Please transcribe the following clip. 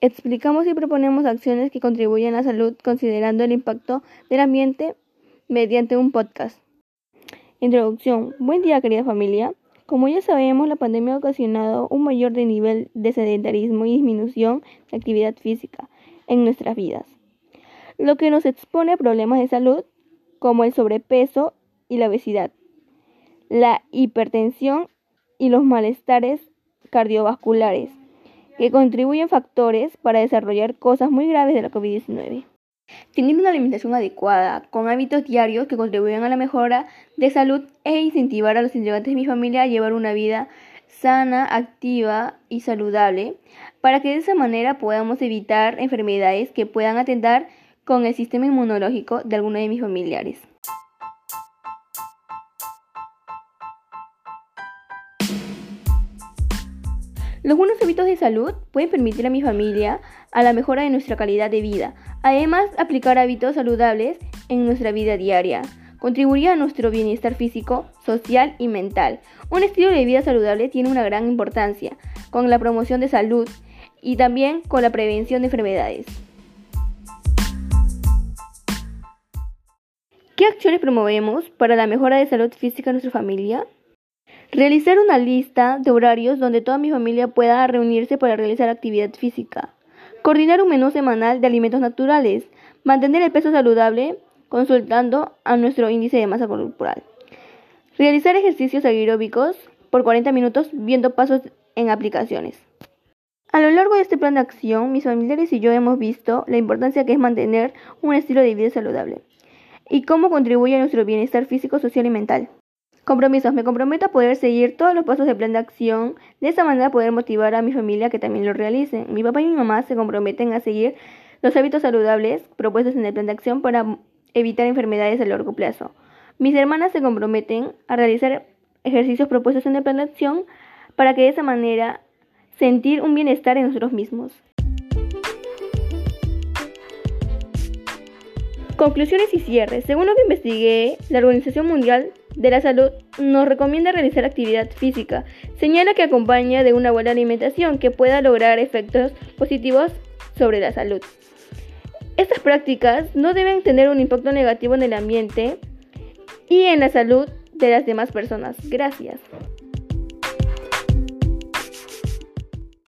explicamos y proponemos acciones que contribuyen a la salud considerando el impacto del ambiente mediante un podcast. Introducción. Buen día querida familia. Como ya sabemos, la pandemia ha ocasionado un mayor nivel de sedentarismo y disminución de actividad física en nuestras vidas, lo que nos expone a problemas de salud como el sobrepeso y la obesidad, la hipertensión y los malestares cardiovasculares, que contribuyen factores para desarrollar cosas muy graves de la COVID-19. Tener una alimentación adecuada, con hábitos diarios que contribuyan a la mejora de salud e incentivar a los integrantes de mi familia a llevar una vida sana, activa y saludable, para que de esa manera podamos evitar enfermedades que puedan atentar con el sistema inmunológico de alguno de mis familiares. Los buenos hábitos de salud pueden permitir a mi familia a la mejora de nuestra calidad de vida. Además, aplicar hábitos saludables en nuestra vida diaria contribuiría a nuestro bienestar físico, social y mental. Un estilo de vida saludable tiene una gran importancia con la promoción de salud y también con la prevención de enfermedades. ¿Qué acciones promovemos para la mejora de salud física de nuestra familia? Realizar una lista de horarios donde toda mi familia pueda reunirse para realizar actividad física. Coordinar un menú semanal de alimentos naturales. Mantener el peso saludable consultando a nuestro índice de masa corporal. Realizar ejercicios aeróbicos por 40 minutos viendo pasos en aplicaciones. A lo largo de este plan de acción, mis familiares y yo hemos visto la importancia que es mantener un estilo de vida saludable y cómo contribuye a nuestro bienestar físico, social y mental. Compromisos. Me comprometo a poder seguir todos los pasos del plan de acción. De esa manera poder motivar a mi familia que también lo realicen. Mi papá y mi mamá se comprometen a seguir los hábitos saludables propuestos en el plan de acción para evitar enfermedades a largo plazo. Mis hermanas se comprometen a realizar ejercicios propuestos en el plan de acción para que de esa manera sentir un bienestar en nosotros mismos. Conclusiones y cierres. Según lo que investigué, la Organización Mundial de la Salud nos recomienda realizar actividad física. Señala que acompaña de una buena alimentación que pueda lograr efectos positivos sobre la salud. Estas prácticas no deben tener un impacto negativo en el ambiente y en la salud de las demás personas. Gracias.